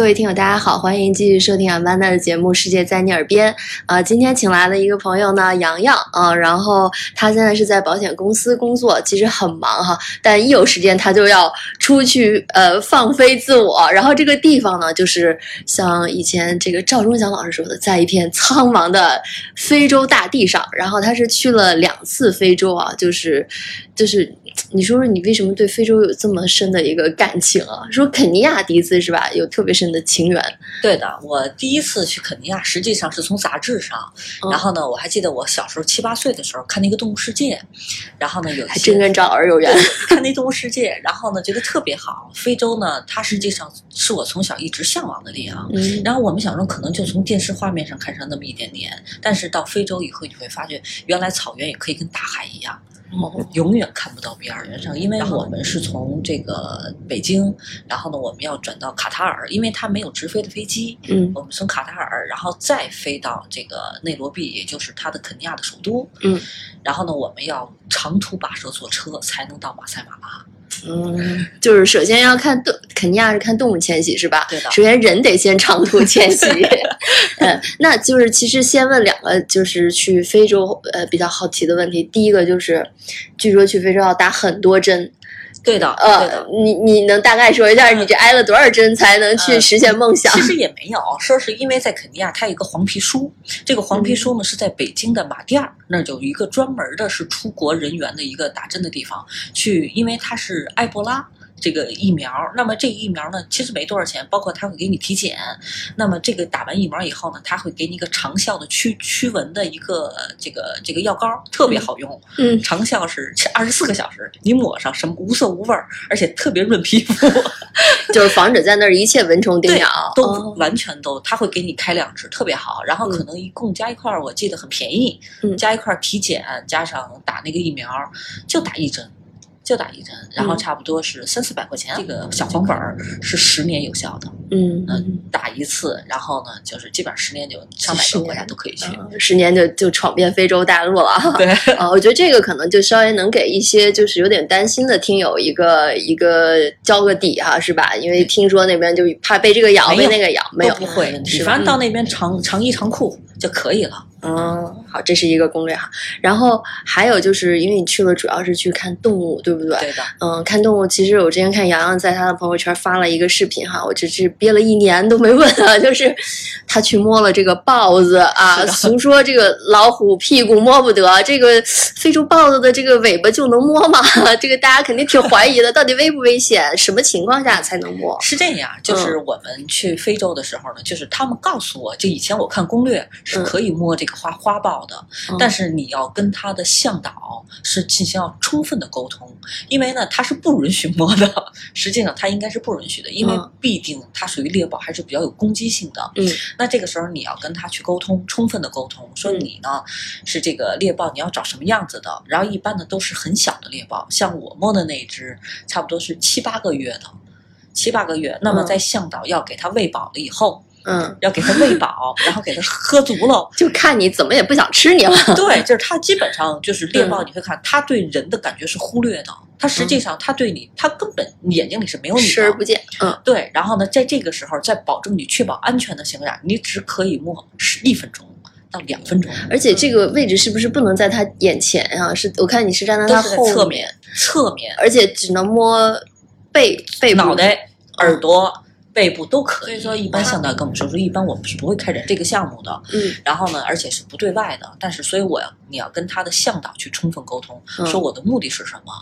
各位听友，大家好，欢迎继续收听阿曼达的节目《世界在你耳边》啊、今天请来了一个朋友呢，洋洋啊、然后他现在是在保险公司工作，其实很忙哈，但一有时间他就要出去呃放飞自我。然后这个地方呢，就是像以前这个赵忠祥老师说的，在一片苍茫的非洲大地上。然后他是去了两次非洲啊，就是就是，你说说你为什么对非洲有这么深的一个感情啊？说肯尼亚第一次是吧，有特别深的情缘。对的，我第一次去肯尼亚，实际上是从杂志上。嗯然后呢，我还记得我小时候七八岁的时候看那个《动物世界》，然后呢有一还些真跟赵老师有缘。看那《动物世界》，然后呢觉得特别好。非洲呢，它实际上是我从小一直向往的地方。嗯然后我们小时候可能就从电视画面上看上那么一点点，但是到非洲以后，你会发觉原来草原也可以跟大海一样。哦永远看不到比尔原上，因为我们是从这个北京，然后呢，我们要转到卡塔尔，因为它没有直飞的飞机，嗯。我们从卡塔尔，然后再飞到这个内罗毕，也就是它的肯尼亚的首都，嗯，然后呢，我们要长途跋涉坐车才能到马赛马拉，嗯，就是首先要看动，肯尼亚是看动物迁徙是吧？对的首先人得先长途迁徙。嗯，那就是其实先问两个，就是去非洲呃比较好奇的问题。第一个就是，据说去非洲要打很多针，对的，对呃的。，你你能大概说一下，你这挨了多少针才能去呃实现梦想？其实也没有，说是因为在肯尼亚，它有一个黄皮书，这个黄皮书嗯呢是在北京的马甸儿那儿有一个专门的是出国人员的一个打针的地方，去，因为它是埃博拉。这个疫苗，那么这个疫苗呢，其实没多少钱，包括他会给你体检。那么这个打完疫苗以后呢，他会给你一个长效的驱驱蚊的一个呃这个这个药膏，特别好用。嗯长效是二十四个小时，你抹上什么无色无味儿，而且特别润皮肤。就是防止在那儿一切蚊虫叮咬。都哦完全都，他会给你开两支，特别好。然后可能一共加一块儿，我记得很便宜，嗯加一块儿体检，加上打那个疫苗，就打一针，就打一针，然后嗯差不多是三四百块钱。这个小黄本儿是十年有效的，嗯嗯，打一次，然后呢，就是基本上十年就上百个国家都可以去。嗯十年就就闯遍非洲大陆了啊。对，啊，我觉得这个可能就稍微能给一些就是有点担心的听友一个一个交个底哈，是吧？因为听说那边就怕被这个咬，被那个咬，没有不会，反正到那边长长衣长裤就可以了。嗯，好，这是一个攻略哈。然后还有就是因为你去了，主要是去看动物，对不对？对的，嗯，看动物，其实我之前看洋洋在他的朋友圈发了一个视频哈，我这是憋了一年都没问啊，就是他去摸了这个豹子啊，俗说这个老虎屁股摸不得，这个非洲豹子的这个尾巴就能摸吗？这个大家肯定挺怀疑的，到底危不危险？什么情况下才能摸？是这样，就是我们去非洲的时候呢，就是他们告诉我，就以前我看攻略是可以摸这个花花豹的，嗯。但是你要跟他的向导是进行要充分的沟通，因为呢他是不允许摸的，实际上他应该是不允许的，因为嗯。必定它属于猎豹，还是比较有攻击性的。嗯。那这个时候你要跟他去沟通，充分的沟通，说嗯。你呢是这个猎豹，你要找什么样子的，然后一般的都是很小的猎豹，像我摸的那一只，差不多是七八个月的。七八个月，那么嗯。在向导要给它喂饱了以后，嗯，要给它喂饱，然后给它喝足了，就看你怎么也不想吃你了。对，就是它基本上就是猎豹，嗯你会看它对人的感觉是忽略的，它实际上它对你，它根本眼睛里是没有你的视而不。见。嗯对，然后呢，在这个时候，在保证你确保安全的情况下，你只可以摸十一分钟到两分钟，而且这个位置是不是不能在他眼前啊？是我看你是站在他都是在后侧面，侧面、而且只能摸背背脑袋、耳朵。背部都可以，所以说一般向导跟我们说说，一般我们是不会开展这个项目的。嗯然后呢，而且是不对外的，但是所以我要你要跟他的向导去充分沟通，嗯说我的目的是什么。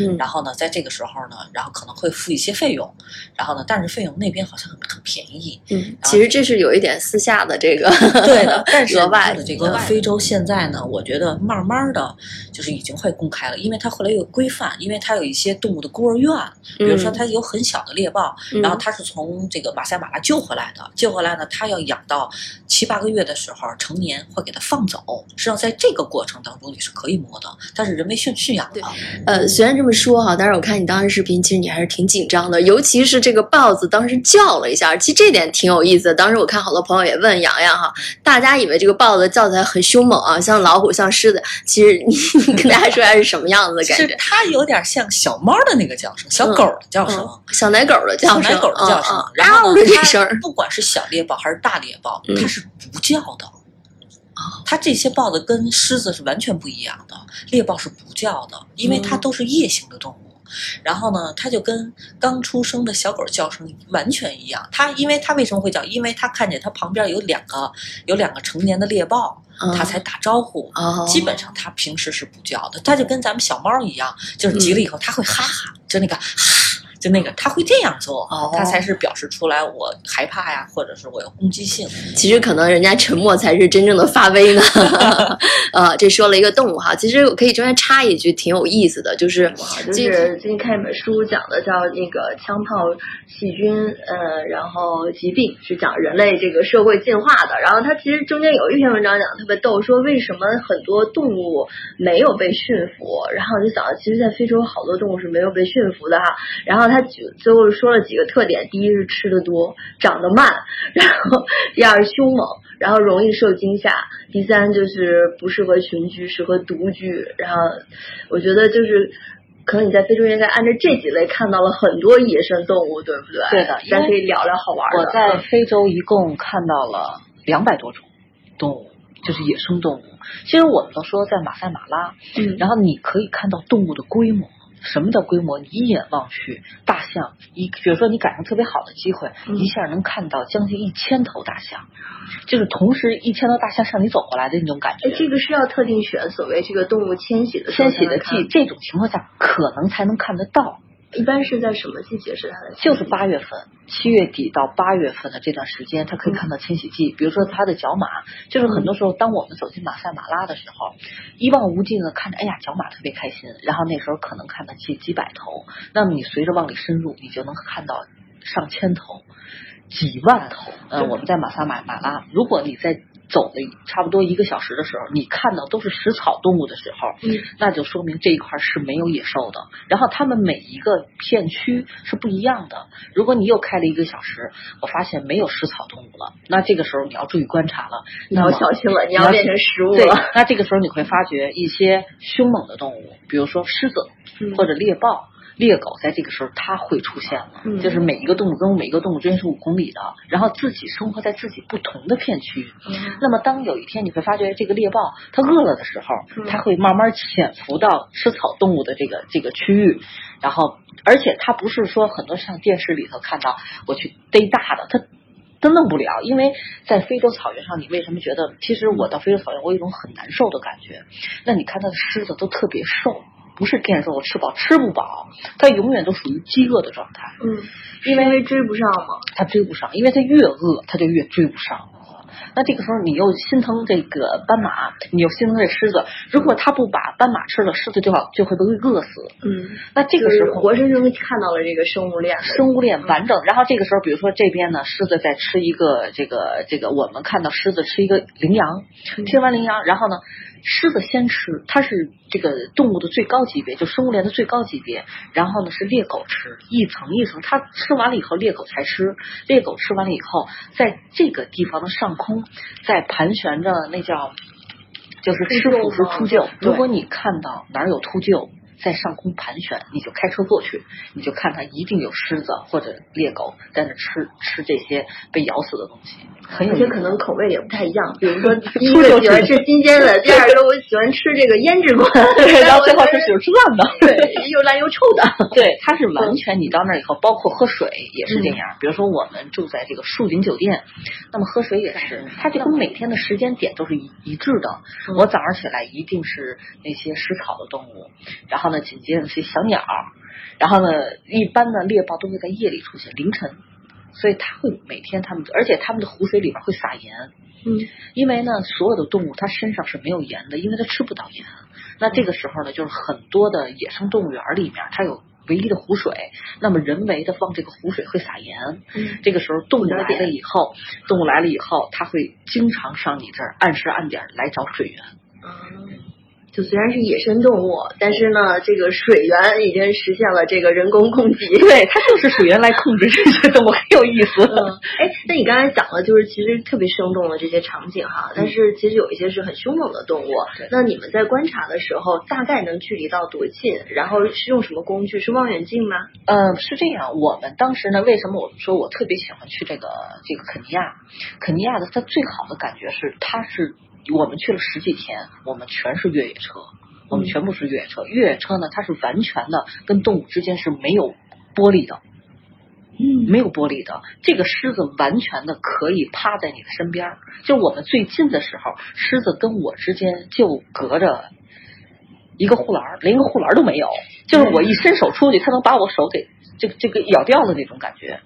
嗯然后呢，在这个时候呢，然后可能会付一些费用，然后呢，但是费用那边好像很很便宜。嗯，其实这是有一点私下的这个对的，但是额外的这个非洲现在呢，我觉得慢慢的就是已经会公开了，因为它后来有规范，因为它有一些动物的孤儿院，比如说嗯它有很小的猎豹，嗯然后它是从这个马赛马拉救回来的，救回来呢，它要养到七八个月的时候成年，会给它放走。实际上在这个过程当中你是可以摸的，但是人为驯驯养的。呃，虽然这么说哈，但是我看你当时视频，其实你还是挺紧张的，尤其是这个豹子当时叫了一下，其实这点挺有意思的。当时我看好多朋友也问洋洋哈，大家以为这个豹子叫起来很凶猛啊，像老虎、像狮子，其实你你 跟大家说一下是什么样子的感是觉？它有点像小猫的那个叫声，小狗的叫声。嗯，小奶狗的叫声，小奶狗的叫声，嗯然后呢，这声儿它不管是小猎豹还是大猎豹，嗯它是不叫的。它这些豹子跟狮子是完全不一样的，猎豹是不叫的，因为它嗯都是夜行的动物。然后呢，它就跟刚出生的小狗叫声完全一样。它因为它为什么会叫？因为它看见它旁边有两个有两个成年的猎豹，它才打招呼。哦，基本上它平时是不叫的，它就跟咱们小猫一样，就是急了以后它会哈哈，就那个哈，就那个他会这样做哦，他才是表示出来我害怕呀，或者是我有攻击性。其实可能人家沉默才是真正的发威呢。呃，这说了一个动物哈，其实我可以中间插一句，挺有意思的，就是就是最近看一本书，讲的叫那个枪炮、细菌，呃，然后疾病，是讲人类这个社会进化的。然后它其实中间有一篇文章讲得特别逗，说为什么很多动物没有被驯服。然后我就想到，其实，在非洲好多动物是没有被驯服的哈。然后他举最后说了几个特点：第一是吃的多，长得慢；然后第二是凶猛，然后容易受惊吓；第三就是不适合群居，适合独居。然后我觉得就是。可能你在非洲应该按照这几类看到了很多野生动物，对不对？对的咱可以聊聊好玩的。我在非洲一共看到了两百多种动物，就是野生动物。其实我们都说在马赛马拉，嗯，然后你可以看到动物的规模。什么叫规模？你一眼望去，大象一，比如说你赶上特别好的机会，嗯一下能看到将近一千头大象，就是同时一千头大象向你走过来的那种感觉哎，。这个是要特定选所谓这个动物迁徙的迁徙的才能看季，这种情况下可能才能看得到。一般是在什么季节是它的？就是八月份，七月底到八月份的这段时间，它可以嗯看到迁徙季。比如说它的角马，就是很多时候，当我们走进马赛马拉的时候，一望无际的看着，哎呀，角马特别开心。然后那时候可能看到几几百头，那么你随着往里深入，你就能看到上千头、几万头。呃，我们在马萨马马拉，如果你在走了差不多一个小时的时候，你看到都是食草动物的时候，嗯，那就说明这一块是没有野兽的。然后他们每一个片区是不一样的。如果你又开了一个小时，我发现没有食草动物了，那这个时候你要注意观察了，你要小心了，你要要变成食物对了。，那这个时候你会发觉一些凶猛的动物，比如说狮子嗯或者猎豹。猎狗在这个时候它会出现了，嗯就是每一个动物跟每一个动物之间是五公里的，然后自己生活在自己不同的片区。嗯那么当有一天你会发觉这个猎豹它饿了的时候，嗯它会慢慢潜伏到吃草动物的这个这个区域，然后而且它不是说很多像电视里头看到我去逮大的，它都弄不了，因为在非洲草原上，你为什么觉得？其实我到非洲草原，我有一种很难受的感觉。那你看它的狮子都特别瘦，不是电说我吃饱吃不饱，他永远都属于饥饿的状态。嗯，因为追不上嘛。他追不上，因为他越饿，他就越追不上。那这个时候你又心疼这个斑马，你又心疼这狮子。如果他不把斑马吃了，狮子就好就会被饿死。嗯，那这个时候活生生看到了这个生物链。生物链完整。然后这个时候，比如说这边呢，狮子在吃一个这个这个，我们看到狮子吃一个羚羊，吃完羚羊，然后呢，狮子先吃，它是这个动物的最高级别，就生物链的最高级别。然后呢是猎狗吃，一层一层，它吃完了以后，猎狗才吃。猎狗吃完了以后，在这个地方的上空，在盘旋着那叫就是吃腐食秃鹫。如果你看到哪儿有秃鹫。在上空盘旋，你就开车过去，你就看它一定有狮子或者猎狗在那吃吃这些被咬死的东西，很有而且。可能口味也不太一样，比如说 第一个喜欢吃 新鲜的，第二个我喜欢吃这个腌制过的，然后最后是喜欢吃烂的。对，又烂又臭的。对，它是完全你到那儿以后，包括喝水也是这样。比如说我们住在这个树林酒店，那么喝水也是，它这个每天的时间点都是一一致的。我早上起来一定是那些食草的动物，然后呢，紧接着是小鸟，然后呢，一般呢猎豹都会在夜里出现，凌晨。所以它会每天它们，而且它们的湖水里边会撒盐，嗯，因为呢，所有的动物它身上是没有盐的，因为它吃不到盐。那这个时候呢，就是很多的野生动物园里面，它有唯一的湖水，那么人为的放这个湖水会撒盐。嗯这个时候动物来了以后，动物来了以后，它会经常上你这儿按时按点儿来找水源。嗯，就虽然是野生动物，但是呢，这个水源已经实现了这个人工供给。对，它就是水源来控制这些动物，很有意思。嗯，哎，那你刚才讲了，就是其实特别生动的这些场景哈，但是其实有一些是很凶猛的动物。对那你们在观察的时候，大概能距离到多近？然后是用什么工具？是望远镜吗？嗯，是这样。我们当时呢，为什么我们说我特别喜欢去这个这个肯尼亚？肯尼亚的它最好的感觉是，它是我们去了十几天，我们全是越野车，我们全部是越野车。越野车呢，它是完全的跟动物之间是没有玻璃的，嗯没有玻璃的。这个狮子完全的可以趴在你的身边儿，就我们最近的时候，狮子跟我之间就隔着一个护栏，连一个护栏都没有。就是我一伸手出去，它能把我手给这个这个咬掉的那种感觉，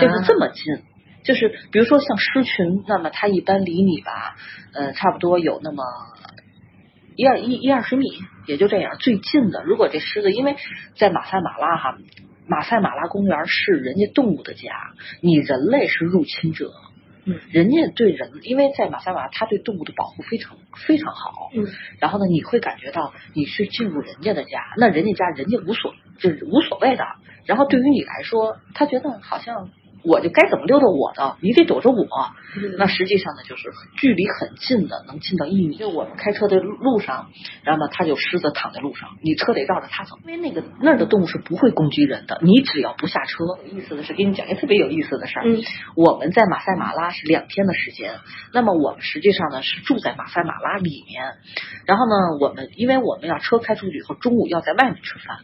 就是这么近。就是比如说像狮群，那么它一般离你吧，呃，差不多有那么一二一一二十米，也就这样。最近的，如果这狮子，因为在马赛马拉哈，马赛马拉公园是人家动物的家，你人类是入侵者。嗯，人家对人，因为在马赛马拉，他对动物的保护非常非常好。嗯，然后呢，你会感觉到你去进入人家的家，那人家家人家无所就是无所谓的。然后对于你来说，他觉得好像我就该怎么溜达我的，你得躲着我。那实际上呢，就是距离很近的，能近到一米。就我们开车的路上，然后呢，它就狮子躺在路上，你车得绕着它走，因为那个那儿的动物是不会攻击人的，你只要不下车。有意思的是，给你讲一个特别有意思的事儿。嗯我们在马赛马拉是两天的时间，那么我们实际上呢是住在马赛马拉里面，然后呢，我们因为我们要车开出去以后，中午要在外面吃饭，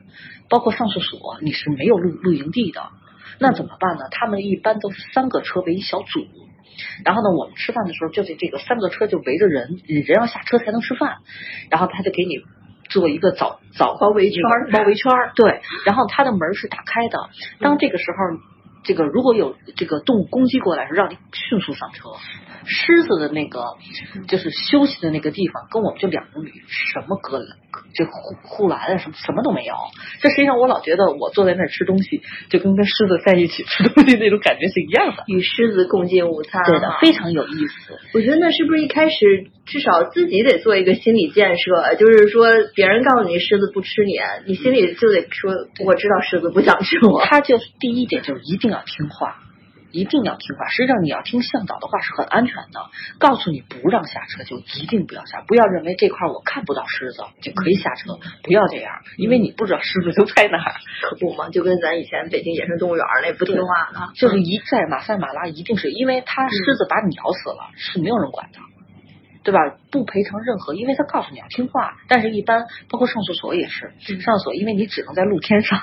包括上厕所，你是没有露露营地的，那怎么办呢？他们一般都是三个车为一小组。然后呢，我们吃饭的时候就是这个三个车就围着人，人要下车才能吃饭，然后他就给你做一个早早包围圈儿包围圈儿，对，然后它的门是打开的，当这个时候，这个如果有这个动物攻击过来，是让你迅速上车。狮子的那个就是休息的那个地方，跟我们就两公里，什么隔这护护栏啊，什么什么都没有。这实际上我老觉得我坐在那儿吃东西，就跟跟狮子在一起吃东西那种感觉是一样的。与狮子共进午餐，对的，非常有意思。我觉得那是不是一开始至少自己得做一个心理建设，就是说别人告诉你狮子不吃你，你心里就得说我知道狮子不想吃我。他就是第一点就是一定要听话。一定要听话，实际上你要听向导的话是很安全的。告诉你不让下车，就一定不要下，不要认为这块我看不到狮子就可以下车，不要这样，因为你不知道狮子就在哪儿。可不嘛，就跟咱以前北京野生动物园那不听话的，就是一在马赛马拉，一定是因为它狮子把你咬死了，是没有人管的。对吧？不赔偿任何，因为他告诉你要听话。但是，一般包括上厕所也是，上厕所因为你只能在露天上，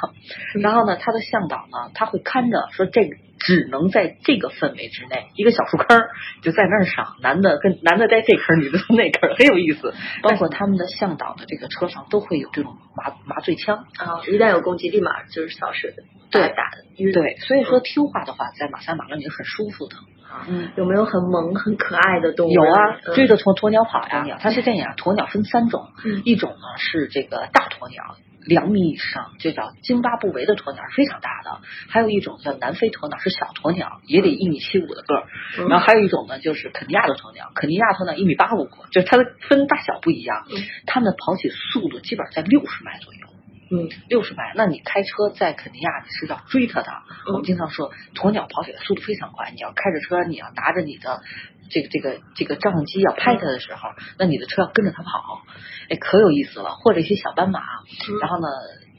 然后呢，他的向导呢，他会看着说这个只能在这个范围之内，一个小树坑就在那儿上，男的跟男的在这坑，女的在那坑，很有意思。包括他们的向导的这个车上都会有这种麻麻醉枪啊，一旦有攻击，立马就是扫射，对打的。对，所以说听话的话，在马赛马拉你是很舒服的。嗯，有没有很萌、很可爱的动物？有啊，嗯追着鸵鸵鸟跑呀。它是这样，鸵鸟分三种，嗯一种呢是这个大鸵鸟，两米以上，就叫津巴布韦的鸵鸟，是非常大的；还有一种叫南非鸵鸟，是小鸵鸟，也得一米七五的个儿。嗯然后还有一种呢，就是肯尼亚的鸵鸟，肯尼亚鸵鸟一米八五，就是它的分大小不一样嗯，它们的跑起速度基本上在六十迈左右。嗯六十迈，那你开车在肯尼亚你是要追它的。嗯我们经常说，鸵鸟跑起来速度非常快，你要开着车，你要拿着你的这个这个这个照相机要拍它的时候，那你的车要跟着它跑，哎，可有意思了。或者一些小斑马，嗯然后呢，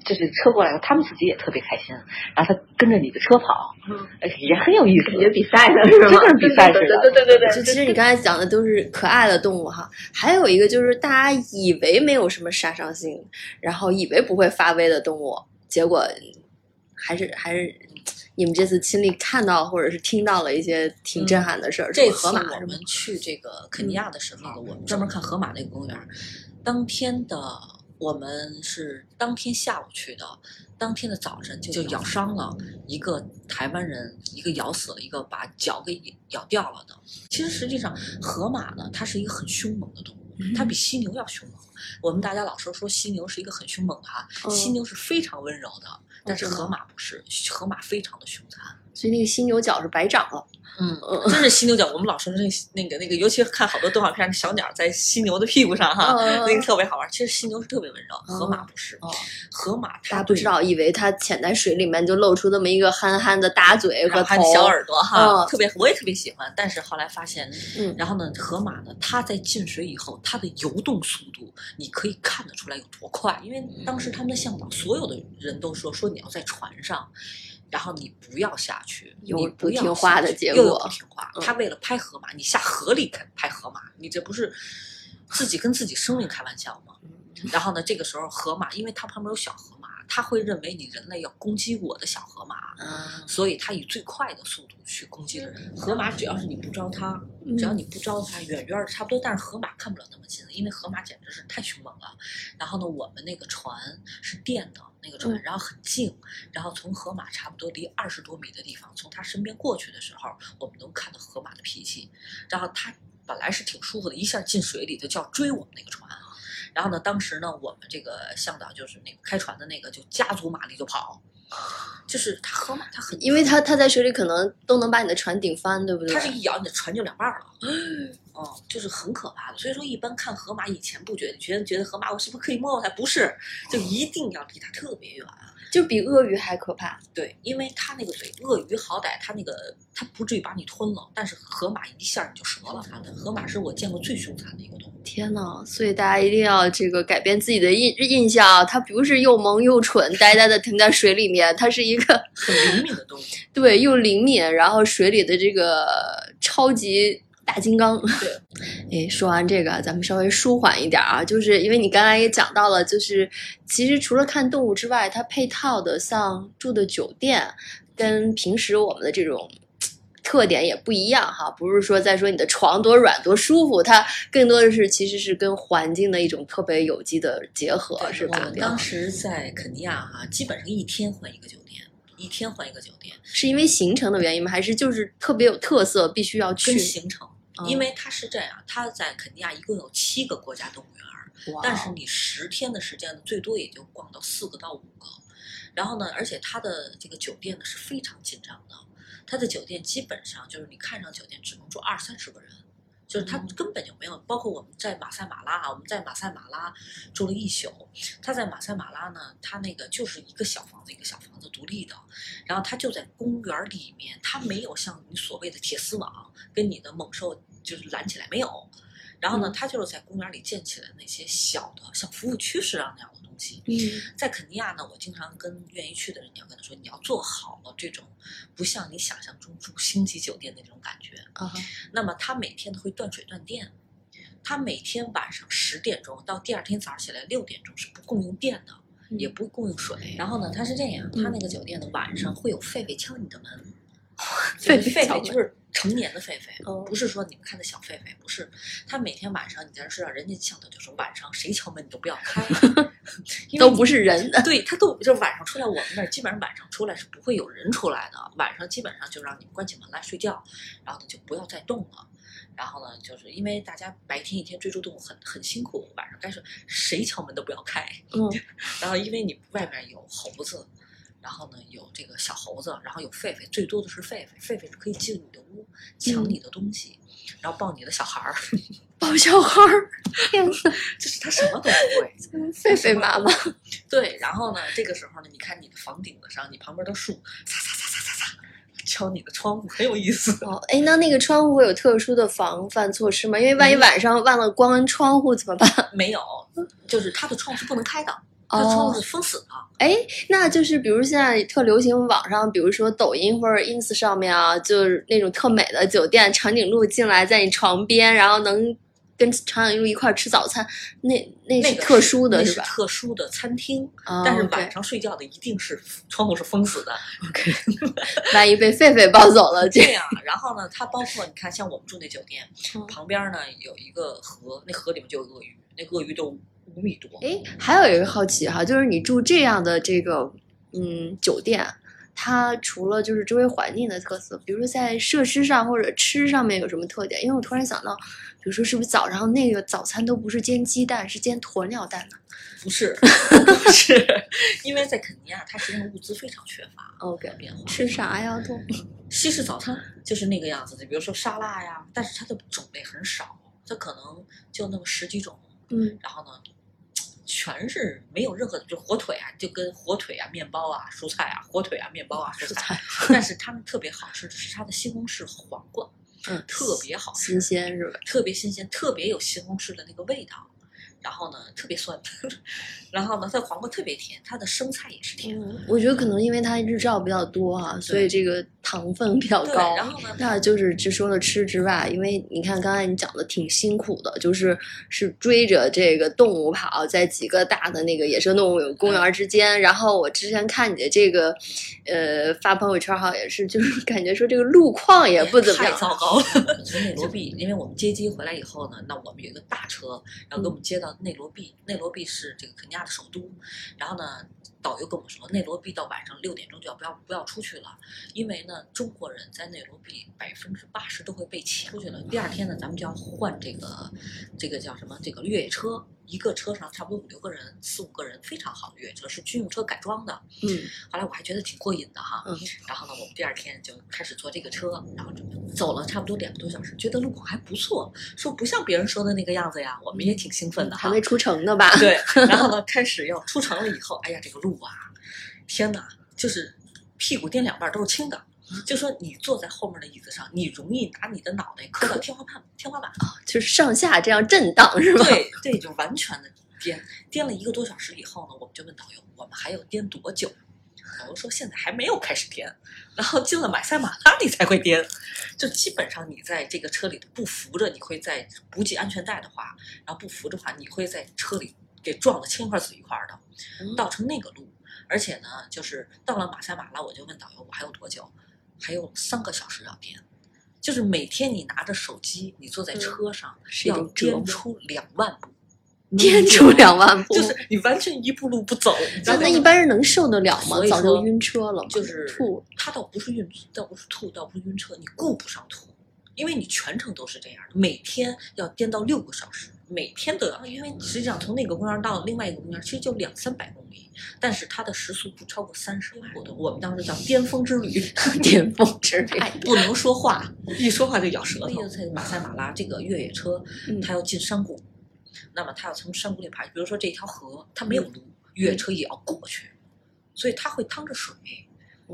就是车过来，他们自己也特别开心，然后它跟着你的车跑，嗯，哎，也很有意思，感觉比赛呢是吗？真的是比赛似的。对对对对就其实你刚才讲的都是可爱的动物哈，还有一个就是大家以为没有什么杀伤性，然后以为不会发威的动物，结果还是还是你们这次亲历看到或者是听到了一些挺震撼的事儿，这次我河马我们？去这个肯尼亚的时候，我们专门看河马那个公园儿。当天的我们是当天下午去的，当天的早晨就咬伤了一个台湾人，一个咬死了一个，把脚给咬掉了的。其实实际上，河马呢，它是一个很凶猛的动物，它比犀牛要凶猛。我们大家老说说犀牛是一个很凶猛的哈，嗯犀牛是非常温柔的，但是河马不是，河马非常的凶残。所以那个犀牛角是白长了。嗯嗯，真是犀牛角。我们老说那那个那个，尤其看好多动画片，小鸟在犀牛的屁股上哈，嗯那个特别好玩。其实犀牛是特别温柔，河马不是。哦河马大家不知道，以为它潜在水里面就露出那么一个憨憨的大嘴和小耳朵哈，嗯特别我也特别喜欢。但是后来发现，嗯然后呢，河马呢，它在进水以后，它的游动速度你可以看得出来有多快。因为当时他们的向导所有的人都说说你要在船上。然后你不要下去，有你不要听话下去的结又有果不听话。嗯他为了拍河马，你下河里拍拍河马，你这不是自己跟自己生命开玩笑吗？然后呢，这个时候河马，因为它旁边有小河马，它会认为你人类要攻击我的小河马，啊，所以他以最快的速度去攻击人。河马只要是你不招它，嗯只要你不招它，远远的差不多，但是河马看不了那么近，因为河马简直是太凶猛了。然后呢，我们那个船是电的那个船嗯，然后很静，然后从河马差不多离二十多米的地方，从它身边过去的时候，我们能看到河马的脾气。然后它本来是挺舒服的，一下进水里头就要追我们那个船。然后呢，当时呢，我们这个向导就是那个开船的那个，就加足马力就跑，就是它河马它很，因为它它在水里可能都能把你的船顶翻，对不对？它是一咬你的船就两半儿了，哦，就是很可怕的。所以说，一般看河马以前不觉得，觉得觉得河马我是不是可以摸摸它？不是，就一定要离它特别远。就比鳄鱼还可怕。对，因为它那个嘴，鳄鱼好歹它那个它不至于把你吞了，但是河马一下你就折了它的。河马是我见过最凶残的一个动物。天呐！所以大家一定要这个改变自己的印印象啊，它不是又萌又蠢，呆呆的停在水里面，它是一个很灵敏的动物，对又灵敏，然后水里的这个超级大金刚。对，哎，说完这个，咱们稍微舒缓一点啊，就是因为你刚才也讲到了，就是其实除了看动物之外，它配套的像住的酒店，跟平时我们的这种。特点也不一样哈，不是说在说你的床多软多舒服，它更多的是其实是跟环境的一种特别有机的结合，对是吧我？们当时在肯尼亚哈、基本上一天换一个酒店，一天换一个酒店，是因为行程的原因吗？还是就是特别有特色，必须要去跟？行程。嗯因为它是这样，它在肯尼亚一共有七个国家动物园儿，但是你十天的时间呢，最多也就逛到四个到五个。然后呢，而且它的这个酒店呢是非常紧张的，它的酒店基本上就是你看上酒店只能住二三十个人，就是它嗯根本就没有。包括我们在马赛马拉啊，我们在马赛马拉住了一宿，他在马赛马拉呢，他那个就是一个小房子一个小房子独立的，然后他就在公园里面，他没有像你所谓的铁丝网跟你的猛兽就是拦起来没有。然后呢他，就是在公园里建起来那些小的像服务区似的那样的东西。嗯在肯尼亚呢，我经常跟愿意去的人，你要跟他说，你要做好了这种不像你想象中住星级酒店的那种感觉。啊哈那么他每天都会断水断电，他每天晚上十点钟到第二天早上起来六点钟是不供应电的，嗯也不供应水。然后呢，他是这样，他那个酒店的晚上会有狒狒敲你的门，狒就是狒就是成年的狒狒，哦不是说你们看的小狒狒，不是。他每天晚上，你在这睡觉，人家向导就说晚上谁敲门你都不要开，都不是人。对他都就是晚上出来，我们那儿基本上晚上出来是不会有人出来的，晚上基本上就让你们关起门来睡觉，然后呢就不要再动了。然后呢，就是因为大家白天一天追逐动物很很辛苦，晚上该睡谁敲门都不要开。嗯 然后因为你外面有猴子，然后呢有这个小猴子，然后有狒狒，最多的是狒狒，狒狒是可以进入你的屋抢你的东西，然后抱你的小孩儿，抱小孩儿，天呐，就是他什么都不会。狒狒妈妈，对，然后呢，这个时候呢，你看你的房顶子上，你旁边的树，擦擦擦擦擦擦，敲你的窗户，很有意思。哦，哎，那那个窗户会有特殊的防范措施吗？因为万一嗯晚上忘了关窗户怎么办？没有，就是它的窗户是不能开的，它窗户哦是封死的。哎，那就是比如现在特流行网上，比如说抖音或者 ins 上面啊，就是那种特美的酒店，长颈鹿进来在你床边，然后能跟长颈鹿一块儿吃早餐，那那那个是特殊的那是是吧？特殊的餐厅，哦但是晚上睡觉的一定是窗户是封死的。OK，万一被狒狒抱走了，这这样，然后呢，它包括你看，像我们住那酒店嗯旁边呢有一个河，那河里面就有鳄鱼，那鳄鱼都五米多。哎，还有一个好奇哈，就是你住这样的这个嗯酒店，它除了就是周围环境的特色，比如说在设施上或者吃上面有什么特点？因为我突然想到，比如说是不是早上那个早餐都不是煎鸡蛋，是煎鸵鸟蛋呢不是，不是，因为在肯尼亚，它实际上物资非常缺乏。？OK，变化吃啥呀都？西式早餐就是那个样子的，比如说沙拉呀，但是它的种类很少，它可能就那么十几种，嗯然后呢，全是没有任何的，就火腿啊，就跟火腿啊、面包啊、蔬菜啊，火腿啊、面包啊、蔬菜，但是他们特别好吃的是它的西红柿黄瓜，嗯，特别好吃新，鲜是吧？特别新鲜，特别有西红柿的那个味道。然后呢，特别酸，然后呢，它的黄瓜特别甜，它的生菜也是甜的。嗯，我觉得可能因为它日照比较多哈、所以这个糖分比较，高。然后呢，那就是只说了吃之外，因为你看刚才你讲的挺辛苦的，就是是追着这个动物跑，在几个大的那个野生动物公园之间。然后我之前看你的这个，呃，发朋友圈哈，也是就是 感觉说这个路况也不怎么太。糟糕了。从内 罗毕，因为我们接机回来以后呢，那我们有一个大车，然后给我们接到内罗毕。内罗毕是这个肯尼亚的首都，然后呢，导游跟我说，内罗毕到晚上六点钟就要不要不要出去了，因为呢，中国人在内罗毕百分之八十都会被抢出去了。第二天呢，咱们就要换这个这个叫什么？这个越野车。一个车上差不多五六个人，四五个人，非常好的越野车，是军用车改装的。嗯后来我还觉得挺过瘾的哈，嗯然后呢，我们第二天就开始坐这个车，然后走了差不多两个多小时，觉得路况还不错，说不像别人说的那个样子呀，我们也挺兴奋的哈。还没出城呢吧？对，然后呢，开始要出城了以后，哎呀，这个路啊，天哪，就是屁股颠两半都是青的。就说你坐在后面的椅子上，你容易拿你的脑袋磕到天花板，天花板啊。就是上下这样震荡是吧？对对，就完全的颠，颠了一个多小时以后呢，我们就问导游，我们还要颠多久？导游说现在还没有开始颠，然后进了马赛马拉你才会颠。就基本上你在这个车里不扶着，你会在不系安全带的话，然后不扶着的话，你会在车里给撞得青一块紫一块的，嗯倒成那个路。而且呢，就是到了马赛马拉，我就问导游我还有多久？还有三个小时要颠。就是每天你拿着手机，你坐在嗯车上，是要颠出两万步。颠出两万步，就是你完全一步路不走，那那一般人能受得了吗早就晕车了，就是吐。他倒不是晕，倒不是吐，倒不是晕车，你顾不上吐，因为你全程都是这样的，每天要颠到六个小时，每天都要，因为实际上从那个公园到另外一个公园其实就两三百公里，但是它的时速不超过三十迈，我们当时叫巅峰之旅，巅峰之旅。哎，不能说话，一说话就咬舌头。在马赛马拉这个越野车嗯，它要进山谷，那么它要从山谷里爬，比如说这条河，它没有路，越野车也要过去，所以它会趟着水。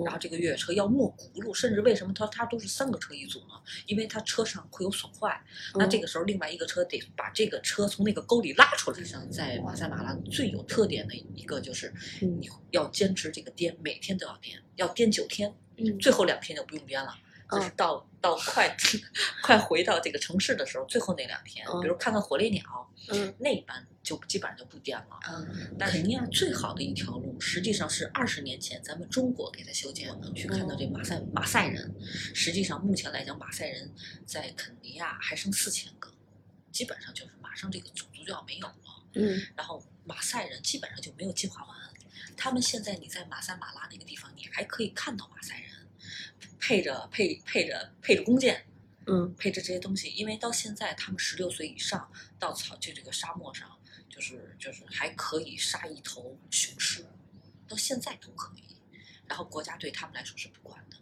然后这个越野车要没轱辘，甚至为什么它它都是三个车一组呢？因为它车上会有损坏，那这个时候另外一个车得把这个车从那个沟里拉出来。实际上，在马赛马拉最有特点的一个就是嗯你要坚持这个颠，每天都要颠，要颠九天，嗯最后两天就不用颠了。就是到到快 快回到这个城市的时候，最后那两天，嗯比如看看火烈鸟，嗯那一班就基本上就不颠了。嗯但肯尼亚最好的一条路，实际上是二十年前咱们中国给它修建的。去看到这马赛马赛人，实际上目前来讲，马赛人在肯尼亚还剩四千个，基本上就是马上这个种族就要没有了。嗯然后马赛人基本上就没有进化完，他们现在你在马赛马拉那个地方，你还可以看到马赛人，配着配配着配着弓箭，嗯配着这些东西，因为到现在他们十六岁以上到草就这个沙漠上，就是就是还可以杀一头雄狮，到现在都可以。然后国家对他们来说是不管的。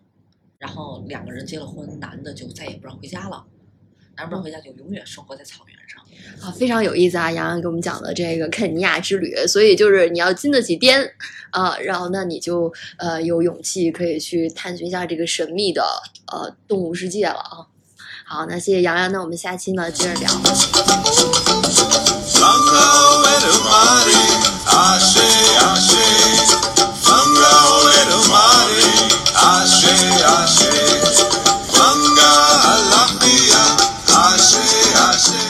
然后两个人结了婚，男的就再也不让回家了，男的不让回家就永远生活在草原上。啊，非常有意思啊！洋洋给我们讲的这个肯尼亚之旅，所以就是你要经得起颠啊，然后那你就呃有勇气可以去探寻一下这个神秘的呃动物世界了啊。好，那谢谢洋洋，那我们下期呢接着聊。Ashe ashe. Ashe, Ashe.